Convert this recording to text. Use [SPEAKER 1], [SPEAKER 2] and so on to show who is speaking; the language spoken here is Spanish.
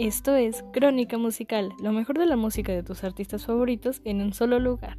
[SPEAKER 1] Esto es Crónica Musical, lo mejor de la música de tus artistas favoritos en un solo lugar.